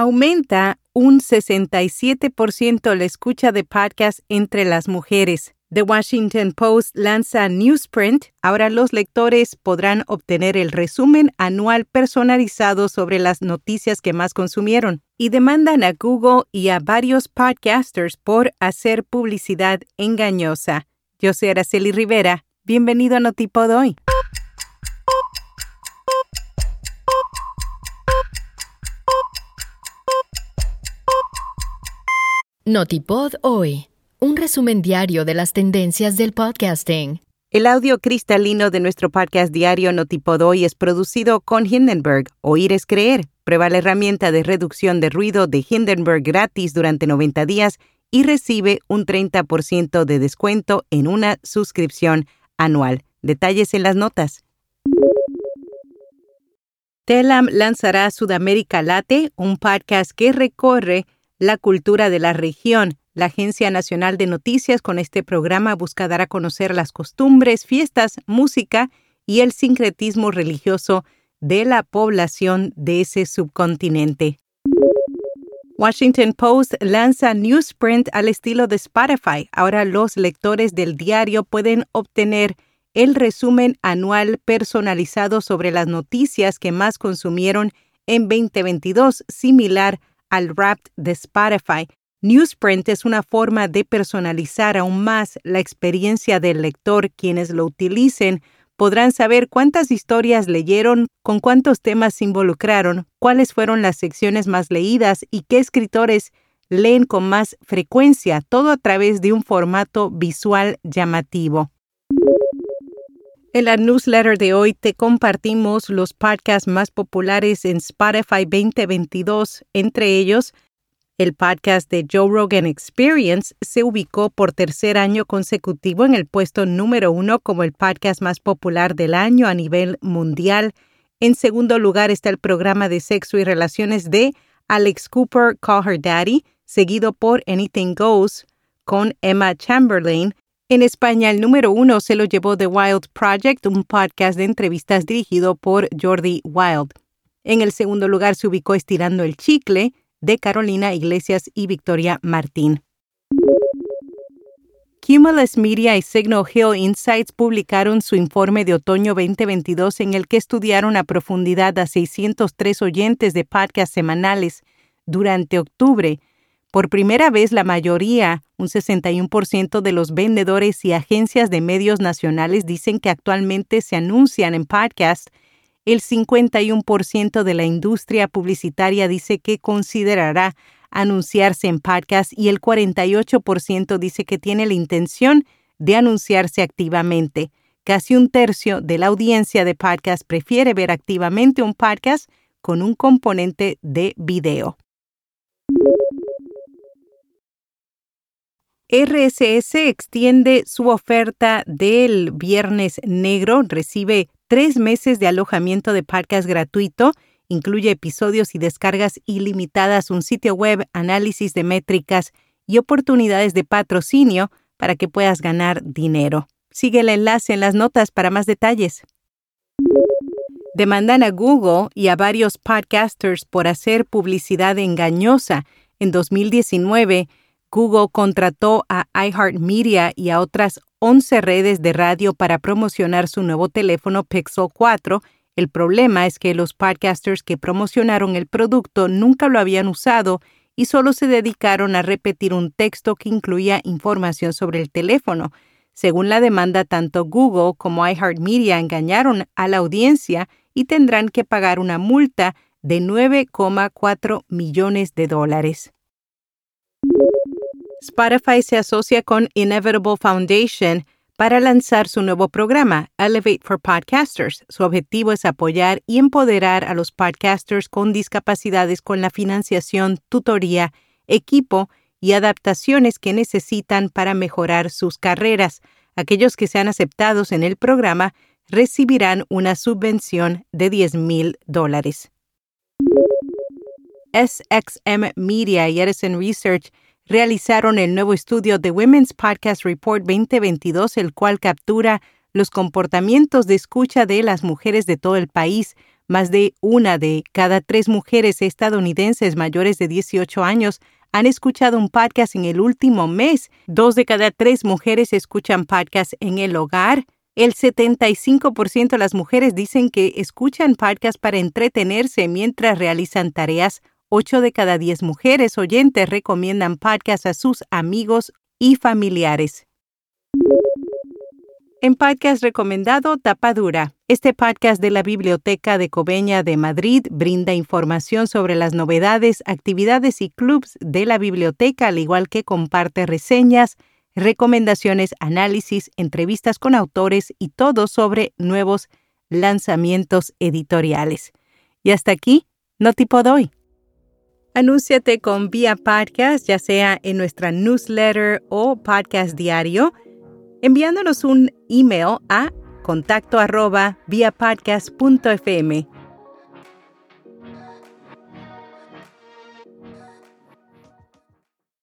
Aumenta un 67% la escucha de podcast entre las mujeres. The Washington Post lanza Newsprint. Ahora los lectores podrán obtener el resumen anual personalizado sobre las noticias que más consumieron. Y demandan a Google y a varios podcasters por hacer publicidad engañosa. Yo soy Araceli Rivera. Bienvenido a Notipod hoy. Notipod hoy, un resumen diario de las tendencias del podcasting. El audio cristalino de nuestro podcast diario Notipod hoy es producido con Hindenburg. Oír es creer. Prueba la herramienta de reducción de ruido de Hindenburg gratis durante 90 días y recibe un 30% de descuento en una suscripción anual. Detalles en las notas. Telam lanzará Sudamérica Late, un podcast que recorre la cultura de la región. La Agencia Nacional de Noticias con este programa busca dar a conocer las costumbres, fiestas, música y el sincretismo religioso de la población de ese subcontinente. Washington Post lanza Newsprint al estilo de Spotify. Ahora los lectores del diario pueden obtener el resumen anual personalizado sobre las noticias que más consumieron en 2022, similar al Wrapped de Spotify. Newsprint es una forma de personalizar aún más la experiencia del lector. Quienes lo utilicen podrán saber cuántas historias leyeron, con cuántos temas se involucraron, cuáles fueron las secciones más leídas y qué escritores leen con más frecuencia, todo a través de un formato visual llamativo. En la newsletter de hoy te compartimos los podcasts más populares en Spotify 2022. Entre ellos, el podcast de Joe Rogan Experience se ubicó por tercer año consecutivo en el puesto número uno como el podcast más popular del año a nivel mundial. En segundo lugar está el programa de sexo y relaciones de Alex Cooper, Call Her Daddy, seguido por Anything Goes con Emma Chamberlain, en España, el número uno se lo llevó The Wild Project, un podcast de entrevistas dirigido por Jordi Wild. En el segundo lugar se ubicó Estirando el Chicle, de Carolina Iglesias y Victoria Martín. Cumulus Media y Signal Hill Insights publicaron su informe de otoño 2022 en el que estudiaron a profundidad a 603 oyentes de podcasts semanales durante octubre por primera vez, la mayoría, un 61% de los vendedores y agencias de medios nacionales dicen que actualmente se anuncian en podcast. El 51% de la industria publicitaria dice que considerará anunciarse en podcast y el 48% dice que tiene la intención de anunciarse activamente. Casi un tercio de la audiencia de podcast prefiere ver activamente un podcast con un componente de video. RSS extiende su oferta del Viernes Negro, recibe tres meses de alojamiento de podcast gratuito, incluye episodios y descargas ilimitadas, un sitio web, análisis de métricas y oportunidades de patrocinio para que puedas ganar dinero. Sigue el enlace en las notas para más detalles. Demandan a Google y a varios podcasters por hacer publicidad engañosa. En 2019, Google contrató a iHeartMedia y a otras 11 redes de radio para promocionar su nuevo teléfono Pixel 4. El problema es que los podcasters que promocionaron el producto nunca lo habían usado y solo se dedicaron a repetir un texto que incluía información sobre el teléfono. Según la demanda, tanto Google como iHeartMedia engañaron a la audiencia y tendrán que pagar una multa de 9,4 millones de dólares. Spotify se asocia con Inevitable Foundation para lanzar su nuevo programa, Elevate for Podcasters. Su objetivo es apoyar y empoderar a los podcasters con discapacidades con la financiación, tutoría, equipo y adaptaciones que necesitan para mejorar sus carreras. Aquellos que sean aceptados en el programa recibirán una subvención de 10 mil dólares. SXM Media y Edison Research realizaron el nuevo estudio de Women's Podcast Report 2022, el cual captura los comportamientos de escucha de las mujeres de todo el país. Más de una de cada tres mujeres estadounidenses mayores de 18 años han escuchado un podcast en el último mes. Dos de cada tres mujeres escuchan podcasts en el hogar. El 75% de las mujeres dicen que escuchan podcasts para entretenerse mientras realizan tareas. Ocho de cada diez mujeres oyentes recomiendan podcasts a sus amigos y familiares. En podcast recomendado Tapadura. Este podcast de la Biblioteca de Cobeña de Madrid brinda información sobre las novedades, actividades y clubs de la biblioteca, al igual que comparte reseñas, recomendaciones, análisis, entrevistas con autores y todo sobre nuevos lanzamientos editoriales. Y hasta aquí, no tipo doy. Anúnciate con Vía Podcast, ya sea en nuestra newsletter o podcast diario enviándonos un email a contacto arroba via podcast.fm